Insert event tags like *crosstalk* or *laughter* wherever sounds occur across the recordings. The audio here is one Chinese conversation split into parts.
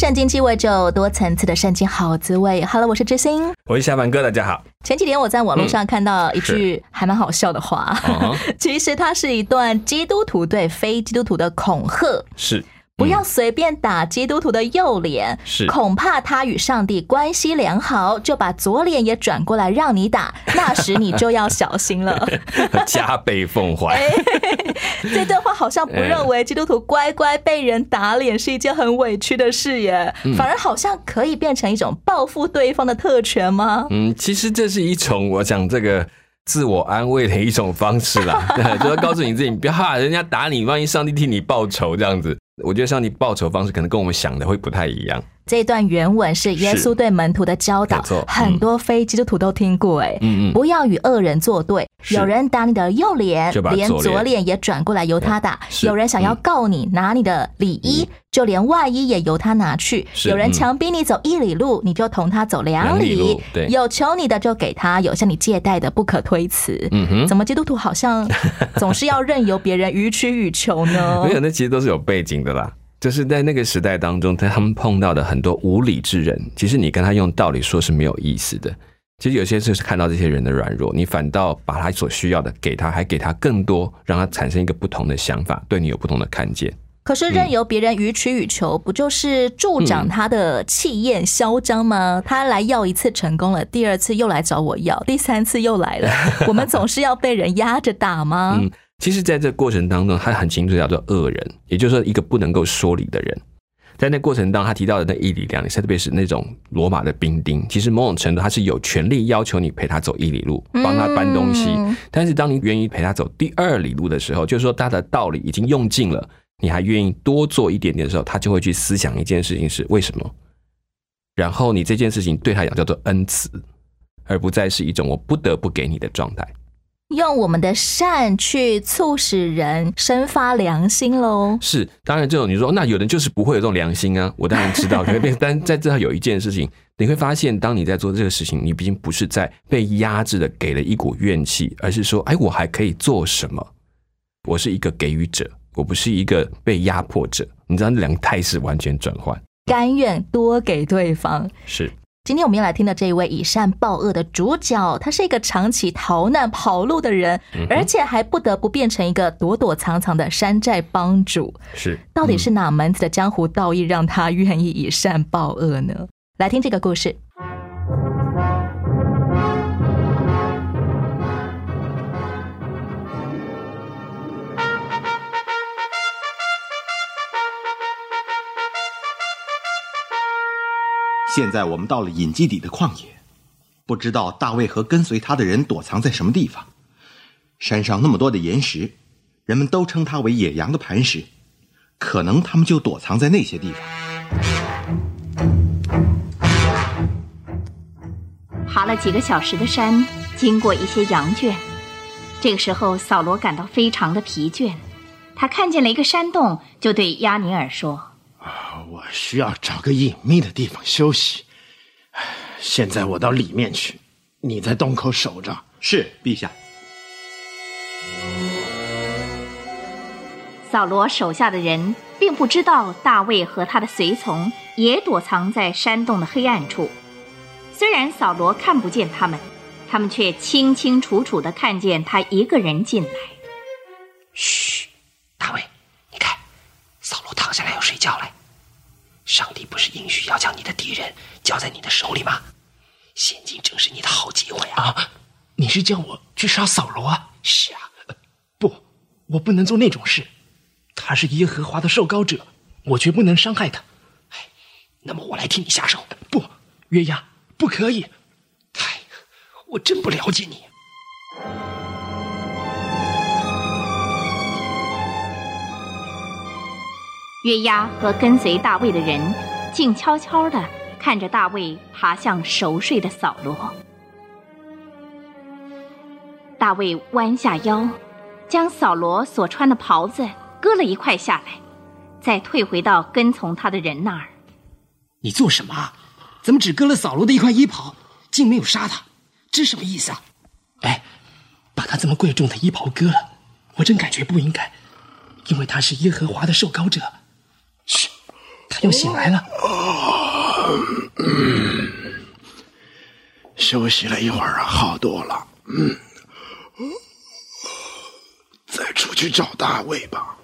圣经鸡尾酒》，多层次的圣经好滋味。Hello，我是知心。我是小凡哥，大家好。前几天我在网络上看到一句还蛮好笑的话，嗯 *laughs* 其实它是一段基督徒对非基督徒的恐吓。是不要随便打基督徒的右脸，是恐怕他与上帝关系良好，就把左脸也转过来让你打，*laughs* 那时你就要小心了。*laughs* 加倍奉还。哎 *laughs* 这段话好像不认为基督徒乖乖被人打脸是一件很委屈的事耶，嗯反而好像可以变成一种报复对方的特权吗？嗯，其实这是一种我讲这个自我安慰的一种方式啦，就是告诉你自己，你不要怕人家打你，万一上帝替你报仇这样子。我觉得上帝报仇方式可能跟我们想的会不太一样。这段原文是耶稣对门徒的教导很多非基督徒都听过。哎，嗯嗯不要与恶人作对。是有人打你的右脸就把，连左脸也转过来由他打；有人想要告你，拿你的里衣，就连外衣也由他拿去；有人嗯强逼你走一里路，你就同他走两两里里对。有求你的就给他，有向你借贷的不可推辞。嗯哼，怎么基督徒好像 *laughs* 总是要任由别人予取予求呢没？有，那其实都是有背景的啦。就是在那个时代当中，在他们碰到的很多无理之人，其实你跟他用道理说是没有意思的。其实有些时候是看到这些人的软弱，你反倒把他所需要的给他，还给他更多，让他产生一个不同的想法，对你有不同的看见。可是任由别人予取予求，不就是助长他的气焰嚣张吗？他来要一次成功了，第二次又来找我要，第三次又来了。*laughs* 我们总是要被人压着打吗？嗯，其实在这过程当中，他很清楚叫做恶人，也就是说一个不能够说理的人。在那过程当中，他提到的那一里两里，特别是那种罗马的兵丁，其实某种程度他是有权利要求你陪他走一里路，帮他搬东西。嗯但是当你愿意陪他走第二里路的时候，就是说他的道理已经用尽了，你还愿意多做一点点的时候，他就会去思想一件事情是为什么。然后你这件事情对他讲叫做恩慈，而不再是一种我不得不给你的状态。用我们的善去促使人生发良心喽。是，当然这种你说那有人就是不会有这种良心啊，*laughs* 我当然知道，可是 *laughs* 但在这有一件事情，你会发现，当你在做这个事情，你毕竟不是在被压制的给了一股怨气，而是说，哎，我还可以做什么？我是一个给予者，我不是一个被压迫者。你知道，那两个态势完全转换。甘愿多给对方。是，今天我们要来听的这一位以善报恶的主角，他是一个长期逃难跑路的人，嗯而且还不得不变成一个躲躲藏藏的山寨帮主。是，到底是哪门子的江湖道义让他愿意以善报恶呢？来听这个故事。现在我们到了隐基底的旷野，不知道大卫和跟随他的人躲藏在什么地方。山上那么多的岩石，人们都称它为野羊的磐石，可能他们就躲藏在那些地方。爬了几个小时的山，经过一些羊圈。这个时候，扫罗感到非常的疲倦。他看见了一个山洞，就对亚尼尔说我需要找个隐秘的地方休息。现在我到里面去，你在洞口守着。是，陛下。：“扫罗手下的人并不知道大卫和他的随从也躲藏在山洞的黑暗处。虽然扫罗看不见他们，他们却清清楚楚的看见他一个人进来。嘘，大卫，你看，扫罗躺下来要睡觉了。上帝不是应许要将你的敌人交在你的手里吗？现今正是你的好机会啊！啊，你是叫我去杀扫罗啊？是啊，不，我不能做那种事。他是耶和华的受膏者，我绝不能伤害他。那么我来替你下手。不，约押，不可以。唉，我真不了解你。约押和跟随大卫的人静悄悄地看着大卫爬向熟睡的扫罗。大卫弯下腰，将扫罗所穿的袍子割了一块下来，再退回到跟从他的人那儿。你做什么啊？怎么只割了扫罗的一块衣袍，竟没有杀他？这什么意思啊？哎，把他这么贵重的衣袍割了，我真感觉不应该，因为他是耶和华的受膏者。又醒来了。休息了一会儿啊，好多了。嗯，再出去找大卫吧。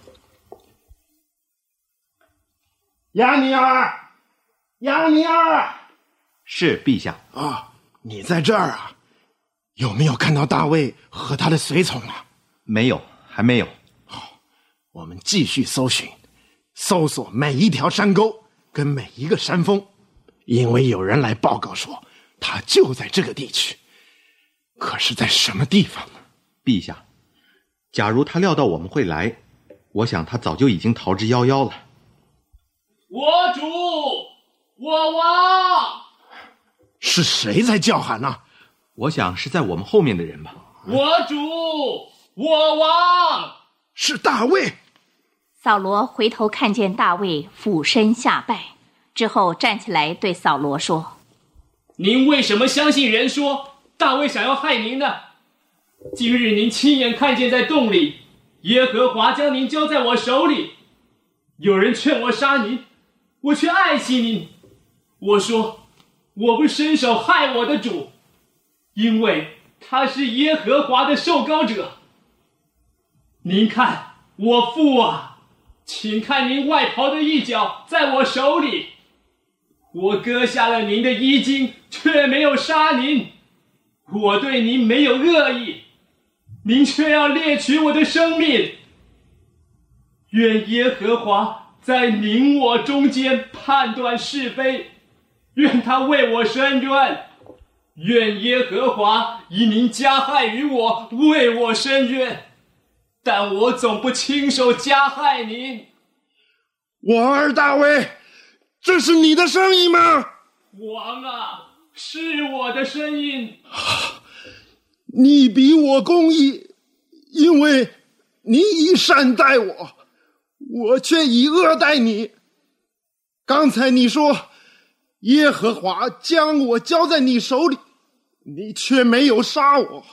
亚尼尔，亚尼尔是陛下。啊，你在这儿啊？有没有看到大卫和他的随从啊？没有，还没有。好我们继续搜寻，搜索每一条山沟跟每一个山峰，因为有人来报告说他就在这个地区。可是，在什么地方呢？陛下，假如他料到我们会来，我想他早就已经逃之夭夭了。我主，我王，是谁在叫喊呢、我想是在我们后面的人吧。我主，我王。是大卫。扫罗回头看见大卫俯身下拜，之后站起来对扫罗说您为什么相信人说大卫想要害您呢？今日您亲眼看见在洞里，耶和华将您交在我手里。有人劝我杀您，我却爱惜您。我说我不伸手害我的主，因为他是耶和华的受膏者。您看我父啊，请看您外袍的一角在我手里。我割下了您的衣襟，却没有杀您。我对您没有恶意，您却要猎取我的生命。愿耶和华在您我中间判断是非，愿他为我伸冤。愿耶和华以您加害于我，为我伸冤。但我总不亲手加害您。我二大卫，这是你的声音吗？王啊，是我的声音。你比我公义，因为你以善待我，我却以恶待你。刚才你说耶和华将我交在你手里，你却没有杀我。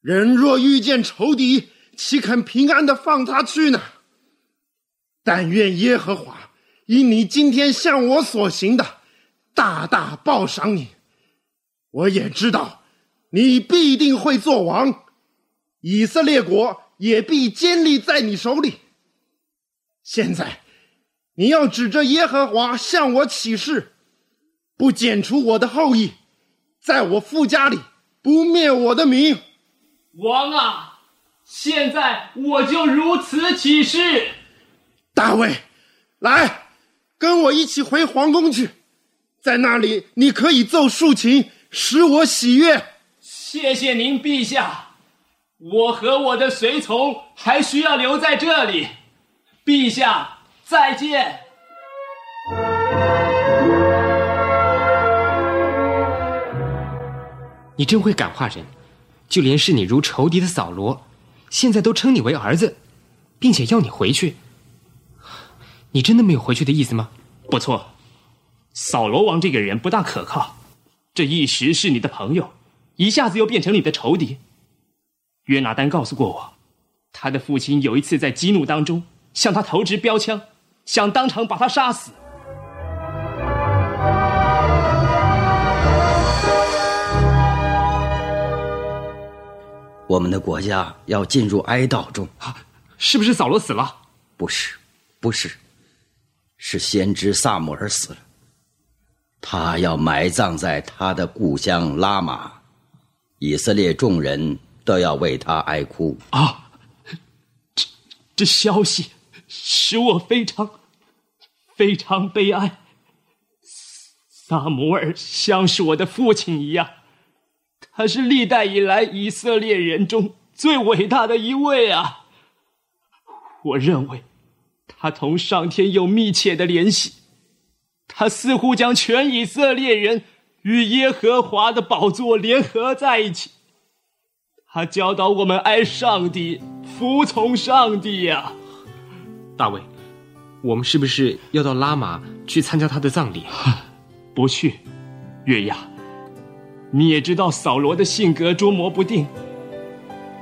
人若遇见仇敌，岂肯平安的放他去呢？但愿耶和华因你今天向我所行的，大大报赏你。我也知道，你必定会做王，以色列国也必坚立在你手里。现在，你要指着耶和华向我起誓，不剪除我的后裔，在我父家里不灭我的名。王啊，现在我就如此起誓。大卫，来，跟我一起回皇宫去，在那里你可以奏竖琴，使我喜悦。谢谢您，陛下。我和我的随从还需要留在这里。陛下，再见。你真会感化人，就连视你如仇敌的扫罗，现在都称你为儿子，并且要你回去。你真的没有回去的意思吗？不错，扫罗王这个人不大可靠，这一时是你的朋友，一下子又变成你的仇敌。约拿丹告诉过我，他的父亲有一次在激怒当中向他投掷标枪，想当场把他杀死。我们的国家要进入哀悼中啊。是不是扫罗死了？不是，不是，是先知萨姆尔死了。他要埋葬在他的故乡拉玛，以色列众人都要为他哀哭。啊，这这消息使我非常非常悲哀。萨姆尔像是我的父亲一样，他是历代以来以色列人中最伟大的一位啊。我认为他同上天有密切的联系，他似乎将全以色列人与耶和华的宝座联合在一起。他教导我们爱上帝，服从上帝呀。大卫，我们是不是要到拉玛去参加他的葬礼？*laughs* 不去，月牙。你也知道扫罗的性格捉摸不定，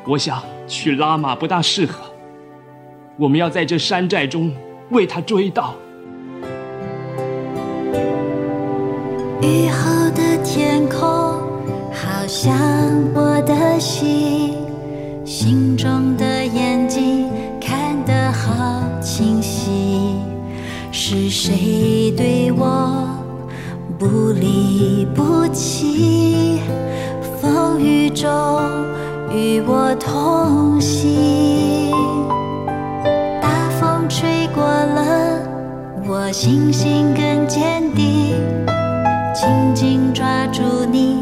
我想去拉玛不大适合。我们要在这山寨中为他追悼。雨后的天空，好像我的心，心中的眼睛看得好清晰。是谁对我不离不弃？风雨中与我同行。大风吹过了，我信心更坚定。紧紧抓住你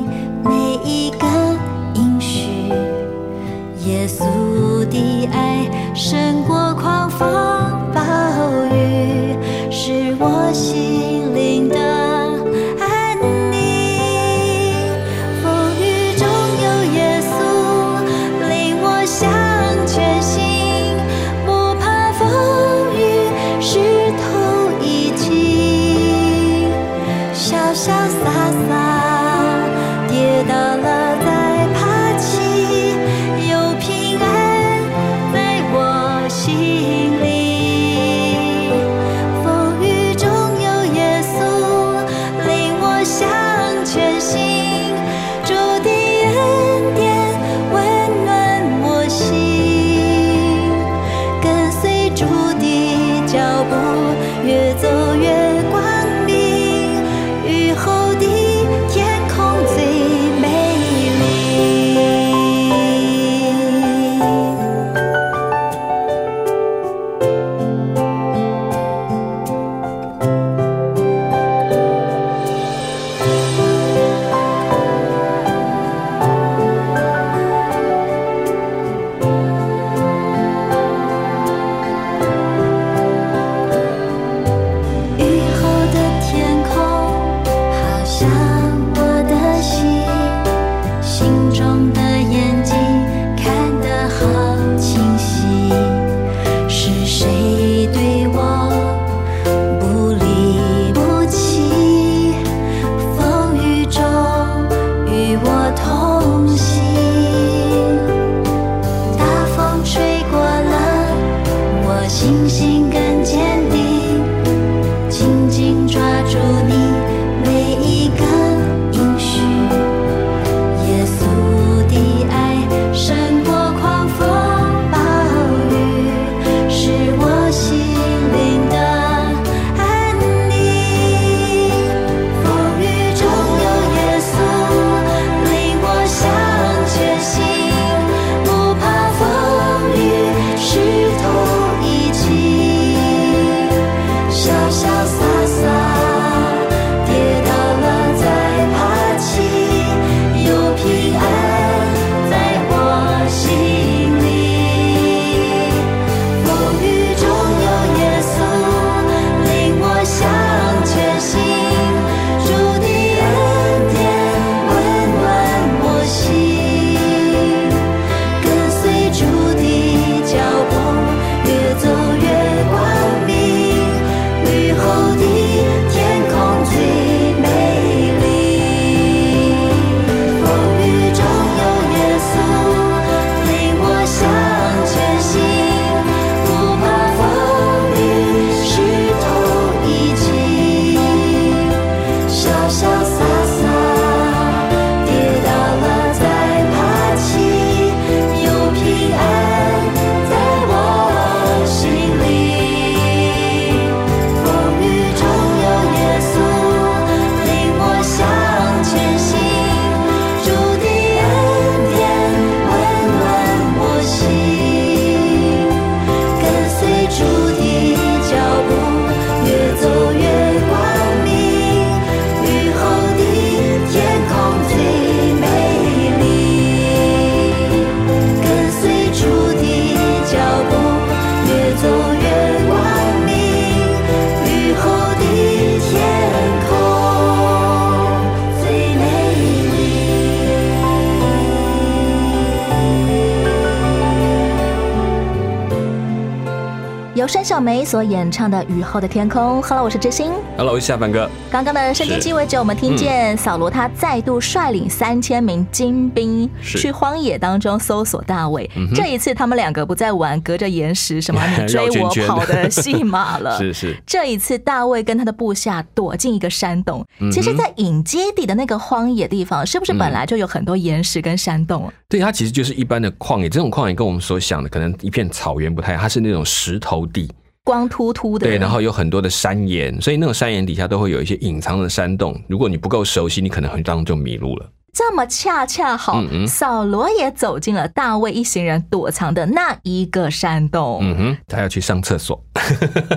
山小梅所演唱的《雨后的天空》。Hello，我是知心。Hello，我是夏凡哥。刚刚的圣经鸡尾酒，我们听见扫罗他再度率领三千名精兵去荒野当中搜索大卫。这一次，他们两个不再玩隔着岩石什么 *laughs* 你追我跑的戏码了。*laughs* 是是，这一次，大卫跟他的部下躲进一个山洞。其实，在隐基底的那个荒野地方，是不是本来就有很多岩石跟山洞啊？对，它其实就是一般的旷野。这种旷野跟我们所想的可能一片草原不太，它是那种石头地，光秃秃的。对，然后有很多的山岩，所以那种山岩底下都会有一些隐藏的山洞。如果你不够熟悉，你可能很当中就迷路了。这么恰恰好，嗯嗯扫罗也走进了大卫一行人躲藏的那一个山洞，嗯哼，他要去上厕所，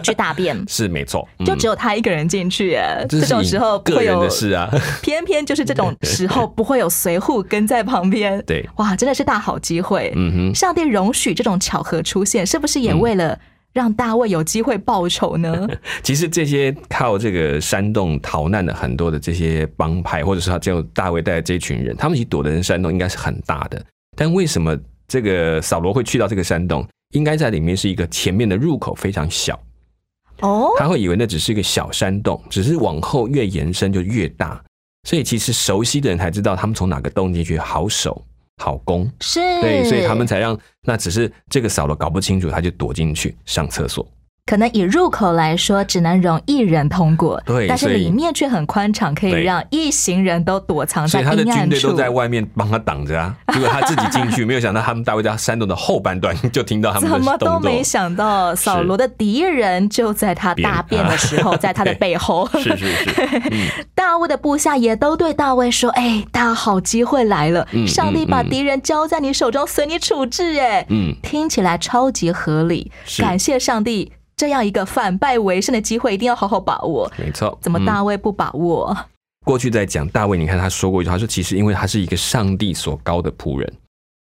去大便。*laughs* 是没错，嗯就只有他一个人进去耶，这种时候不会有个人的事啊。*laughs* 偏偏就是这种时候不会有随护跟在旁边。*laughs* 对，哇，真的是大好机会。嗯哼，上帝容许这种巧合出现，是不是也为了让大卫有机会报仇呢？其实这些靠这个山洞逃难的很多的这些帮派，或者是他叫大卫带的这群人，他们其实躲的人山洞应该是很大的。但为什么这个扫罗会去到这个山洞？应该在里面是一个前面的入口非常小，哦，他会以为那只是一个小山洞，只是往后越延伸就越大。所以其实熟悉的人才知道他们从哪个洞进去好守好攻，是，对，所以他们才让那只是这个扫了搞不清楚，他就躲进去上厕所。可能以入口来说，只能容一人通过，对但是里面却很宽敞，可以让一行人都躲藏在所以他的军队都。在外面帮他挡着啊，*laughs* 结果他自己进去，没有想到他们大卫在山洞的后半段就听到他们的怎么都没。想到，扫罗的敌人就在他 *laughs* 大便的时候，在他的背后。是 *laughs* 是是，嗯，大卫的部下也都对大卫说：“哎，大好机会来了，嗯上帝把敌人交在你手中，随你处置。”哎，嗯听起来超级合理。感谢上帝，这样一个反败为胜的机会，一定要好好把握。没错。怎么嗯大卫不把握？过去在讲大卫，你看他说过一句话，说其实因为他是一个上帝所高的仆人，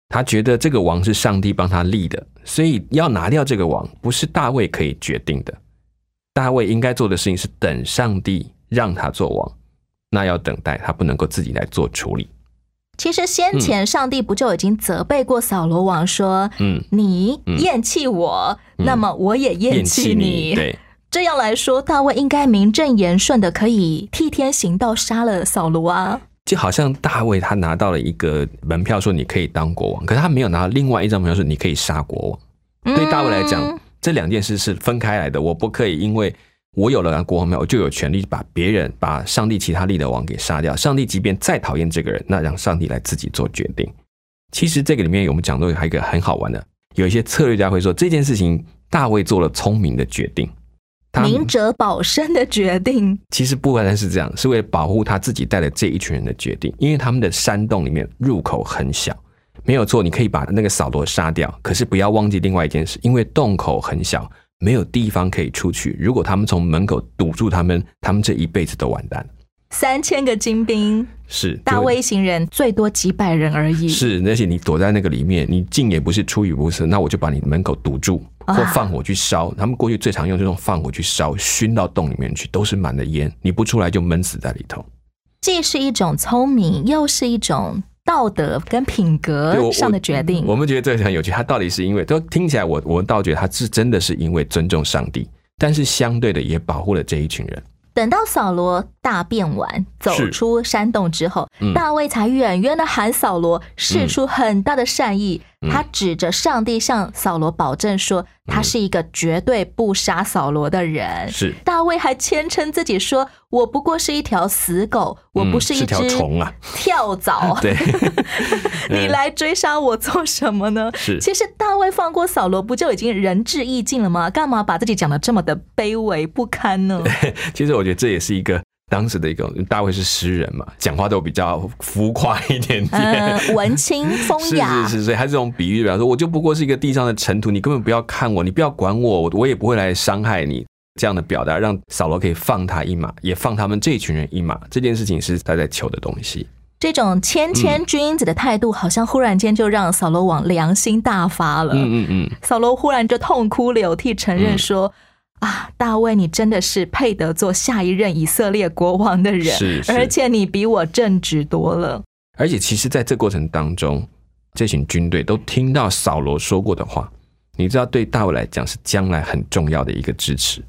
他觉得这个王是上帝帮他立的，所以要拿掉这个王不是大卫可以决定的。大卫应该做的事情是等上帝让他做王，那要等待，他不能够自己来做处理。其实先前上帝不就已经责备过扫罗王说：“嗯，你嗯厌弃我，嗯那么我也厌弃你。对，这样来说，大卫应该名正言顺的可以替天行道，杀了扫罗啊。就好像大卫他拿到了一个门票，说你可以当国王，可是他没有拿到另外一张门票，说你可以杀国王。对大卫来讲嗯，这两件事是分开来的。我不可以因为我有了国王庙，我就有权利把别人、把上帝其他立的王给杀掉。上帝即便再讨厌这个人，那让上帝来自己做决定。其实这个里面我们讲到还有一个很好玩的，有一些策略家会说这件事情大卫做了聪明的决定。他明哲保身的决定，其实不完全是这样，是为了保护他自己带的这一群人的决定。因为他们的山洞里面入口很小，没有错，你可以把那个扫罗杀掉。可是不要忘记另外一件事，因为洞口很小，没有地方可以出去。如果他们从门口堵住他们，他们这一辈子都完蛋。三千个精兵，是大卫一行人最多几百人而已。是，而且你躲在那个里面，你进也不是，出也不是，那我就把你门口堵住，啊或放火去烧。他们过去最常用这种放火去烧，熏到洞里面去，都是满的烟，你不出来就闷死在里头。既是一种聪明，又是一种道德跟品格上的决定。我们觉得这个很有趣，他到底是因为都听起来我，我倒觉得他是真的是因为尊重上帝，但是相对的也保护了这一群人。等到扫罗大便完，走出山洞之后，嗯大卫才远远的喊扫罗，示出很大的善意。嗯他指着上帝向扫罗保证说，他是一个绝对不杀扫罗的人。是大卫还谦称自己说：“我不过是一条死狗，我不是一条只虫啊跳蚤。*laughs* 对，*laughs* 你来追杀我做什么呢？是其实大卫放过扫罗，不就已经仁至义尽了吗？干嘛把自己讲的这么的卑微不堪呢？*laughs* 其实我觉得这也是一个当时的一个大卫是诗人嘛，讲话都比较浮夸一点点。呃，文青风雅，是是是，所以他这种比喻，比方说，我就不过是一个地上的尘土，你根本不要看我，你不要管我，我我也不会来伤害你。这样的表达，让扫罗可以放他一马，也放他们这群人一马。这件事情是他在求的东西。这种谦谦君子的态度，好像忽然间就让扫罗王良心大发了。嗯嗯嗯，扫罗忽然就痛哭流涕，承认说。啊，大卫，你真的是配得做下一任以色列国王的人，是是而且你比我正直多了。而且其实在这过程当中，这群军队都听到扫罗说过的话，你知道对大卫来讲是将来很重要的一个支持。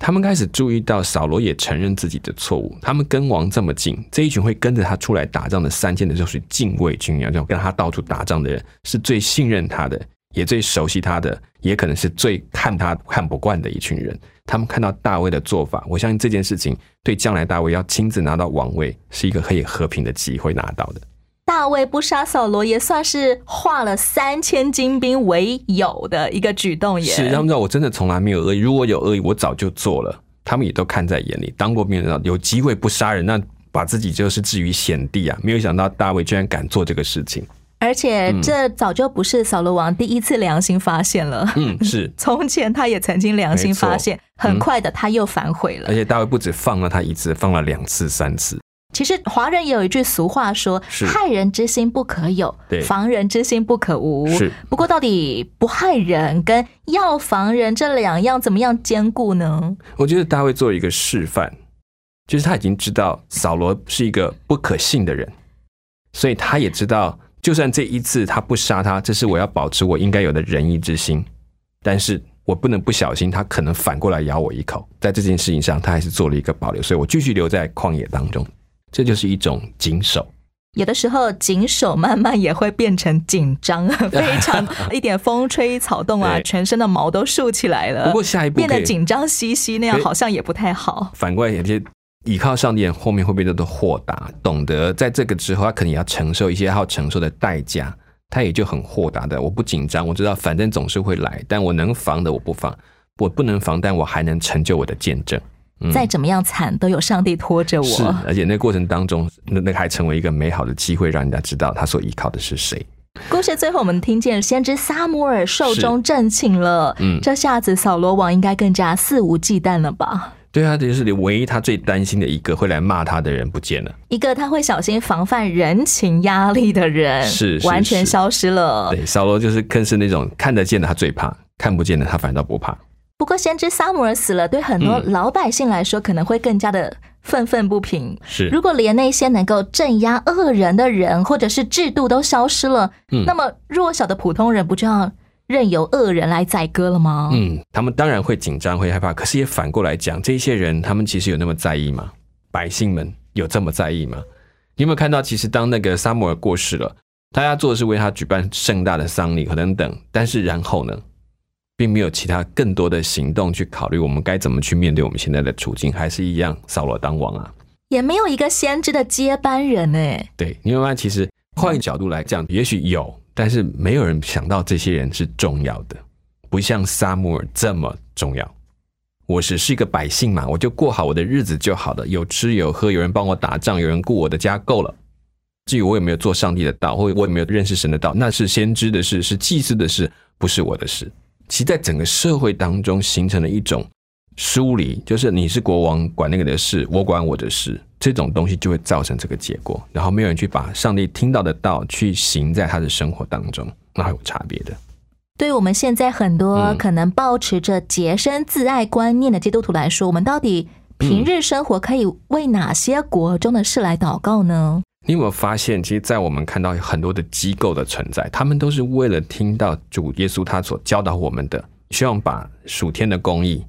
他们开始注意到扫罗也承认自己的错误，他们跟王这么近，这一群会跟着他出来打仗的三千的就是禁卫军一样，这种跟他到处打仗的人，是最信任他的，也最熟悉他的，也可能是最看他看不惯的一群人。他们看到大卫的做法，我相信这件事情对将来大卫要亲自拿到王位是一个可以和平的机会拿到的。大卫不杀扫罗，也算是化了三千精兵为友的一个举动也。是，他们知道我真的从来没有恶意，如果有恶意，我早就做了。他们也都看在眼里，当过兵的有机会不杀人，那把自己就是置于险地啊！没有想到大卫居然敢做这个事情，而且这早就不是扫罗王第一次良心发现了。嗯，是，*laughs* 从前他也曾经良心发现，很快的他又反悔了。而且大卫不止放了他一次，放了两次、三次。其实华人也有一句俗话说：“害人之心不可有，防人之心不可无。”是。不过，到底不害人跟要防人这两样怎么样兼顾呢？我觉得大卫做一个示范，就是他已经知道扫罗是一个不可信的人，所以他也知道，就算这一次他不杀他，这是我要保持我应该有的仁义之心，但是我不能不小心，他可能反过来咬我一口。在这件事情上，他还是做了一个保留，所以我继续留在旷野当中。这就是一种谨守，有的时候谨守慢慢也会变成紧张，非常 *laughs* 一点风吹草动啊，全身的毛都竖起来了。不过下一步变得紧张兮兮，那样好像也不太好。反过来，有些依靠上帝，后面会变得都豁达，懂得在这个之后，他肯定要承受一些要承受的代价，他也就很豁达的，我不紧张，我知道反正总是会来，但我能防的我不防，我不能防，但我还能成就我的见证。再怎么样惨，都有上帝拖着我。是，而且那过程当中，那那还成为一个美好的机会，让人家知道他所依靠的是谁。故事最后，我们听见先知撒摩尔寿终正寝了。嗯，这下子扫罗王应该更加肆无忌惮了吧？对啊，这就是你唯一他最担心的一个会来骂他的人不见了，一个他会小心防范人情压力的人是完全消失了。对，扫罗就是更是那种看得见的他最怕，看不见的他反倒不怕。不过，先知撒母耳死了，对很多老百姓来说，可能会更加的愤愤不平。是，如果连那些能够镇压恶人的人，或者是制度都消失了，嗯，那么弱小的普通人不就要任由恶人来宰割了吗？嗯，他们当然会紧张，会害怕。可是也反过来讲，这些人他们其实有那么在意吗？百姓们有这么在意吗？你有没有看到，其实当那个撒母耳过世了，大家做的是为他举办盛大的丧礼和等等，但是然后呢？并没有其他更多的行动去考虑我们该怎么去面对我们现在的处境，还是一样扫罗当王啊，也没有一个先知的接班人哎。对，你有没有发现其实换一个角度来讲，也许有，但是没有人想到这些人是重要的，不像撒母耳这么重要。我只是一个百姓嘛，我就过好我的日子就好了，有吃有喝，有人帮我打仗，有人顾我的家够了。至于我有没有做上帝的道，或我有没有认识神的道，那是先知的事，是祭司的事，不是我的事。其在整个社会当中形成了一种疏离，就是你是国王管那个的事，我管我的事，这种东西就会造成这个结果。然后没有人去把上帝听到的道去行在他的生活当中，那还有差别的。对于我们现在很多可能保持着洁身自爱观念的基督徒来说，我们到底平日生活可以为哪些国中的事来祷告呢？你有没有发现，其实，在我们看到很多的机构的存在，他们都是为了听到主耶稣他所教导我们的，希望把属天的公义、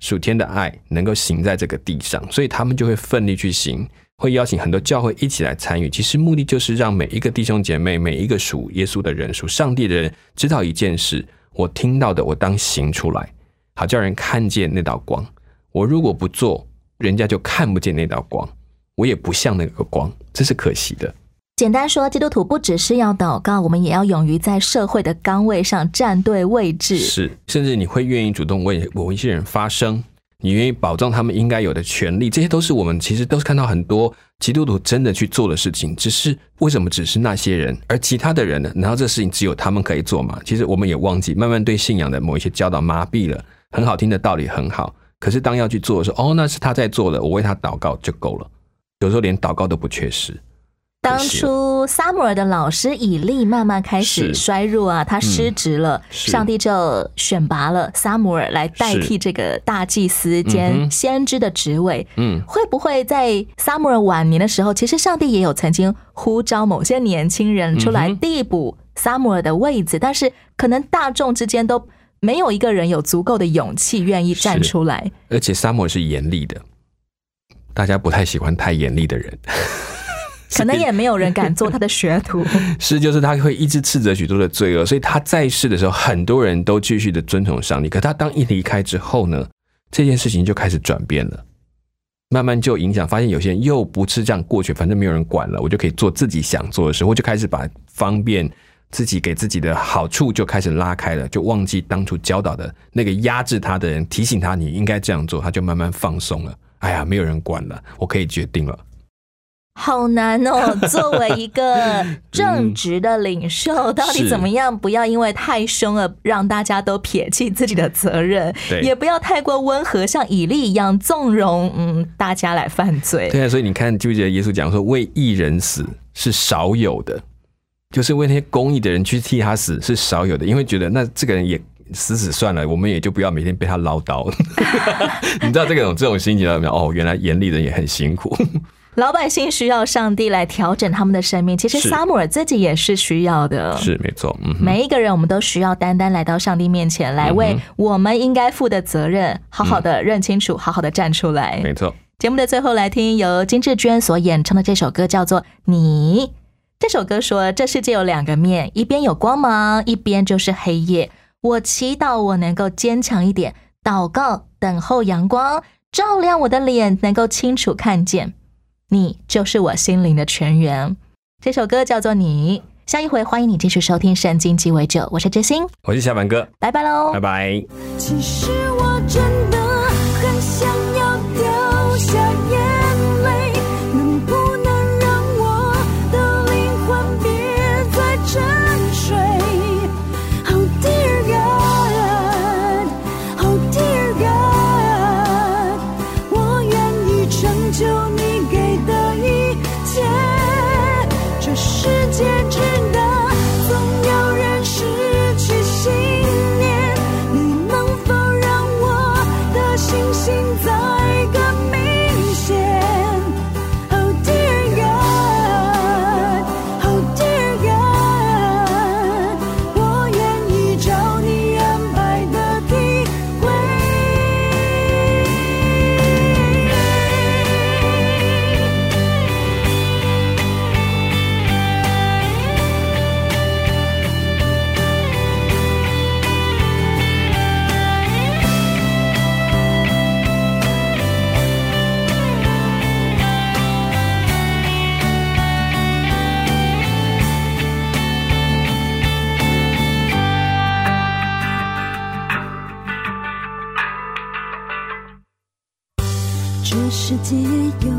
属天的爱能够行在这个地上，所以他们就会奋力去行，会邀请很多教会一起来参与。其实目的就是让每一个弟兄姐妹、每一个属耶稣的人、属上帝的人知道一件事：我听到的，我当行出来，好叫人看见那道光。我如果不做，人家就看不见那道光。我也不像那个光，这是可惜的。简单说，基督徒不只是要祷告，我们也要勇于在社会的岗位上站对位置。是，甚至你会愿意主动为某一些人发声，你愿意保障他们应该有的权利，这些都是我们其实都是看到很多基督徒真的去做的事情。只是为什么只是那些人，而其他的人呢？难道这事情只有他们可以做吗？其实我们也忘记，慢慢对信仰的某一些教导麻痹了。很好听的道理很好，可是当要去做的时候，哦，那是他在做的，我为他祷告就够了。有时候连祷告都不缺失，当初撒母耳的老师以利慢慢开始衰弱啊，他失职了，是。上帝就选拔了撒母耳来代替是这个大祭司嗯兼先知的职位。嗯，会不会在撒母耳晚年的时候，其实上帝也有曾经呼召某些年轻人出来递补撒母耳的位子，但是可能大众之间都没有一个人有足够的勇气愿意站出来。而且沙漠是严厉的，大家不太喜欢太严厉的人。可能也没有人敢做他的学徒。*laughs* 是，就是他会一直斥责许多的罪恶，所以他在世的时候，很多人都继续的遵从上帝。可他当一离开之后呢，这件事情就开始转变了，慢慢就影响，发现有些人又不是这样过去，反正没有人管了，我就可以做自己想做的事，我就开始把方便自己给自己的好处就开始拉开了，就忘记当初教导的那个压制他的人，提醒他你应该这样做，他就慢慢放松了。哎呀，没有人管了，我可以决定了。好难哦！*laughs* 作为一个正直的领袖，到底怎么样？不要因为太凶了，让大家都撇弃自己的责任；也不要太过温和，像以利一样纵容嗯大家来犯罪。对啊，所以你看，记不记得耶稣讲说，为一人死是少有的，就是为那些公益的人去替他死是少有的，因为觉得那这个人也死死算了，我们也就不要每天被他唠叨。*laughs* *laughs* 你知道这种这种心情了没有？哦，原来严厉人也很辛苦。老百姓需要上帝来调整他们的生命，其实是撒母耳自己也是需要的。是没错，嗯，每一个人，我们都需要单单来到上帝面前，来为我们应该负的责任，好好的认清楚，好好的站出来。没错。节目的最后，来听由金志娟所演唱的这首歌，叫做《你》。这首歌说，这世界有两个面，一边有光芒，一边就是黑夜。我祈祷我能够坚强一点，祷告，等候阳光照亮我的脸，能够清楚看见。你就是我心灵的泉源。这首歌叫做《你》。下一回欢迎你继续收听《圣经鸡尾酒》，我是知心，我是小凡哥，拜拜喽，拜拜。其实我真的记忆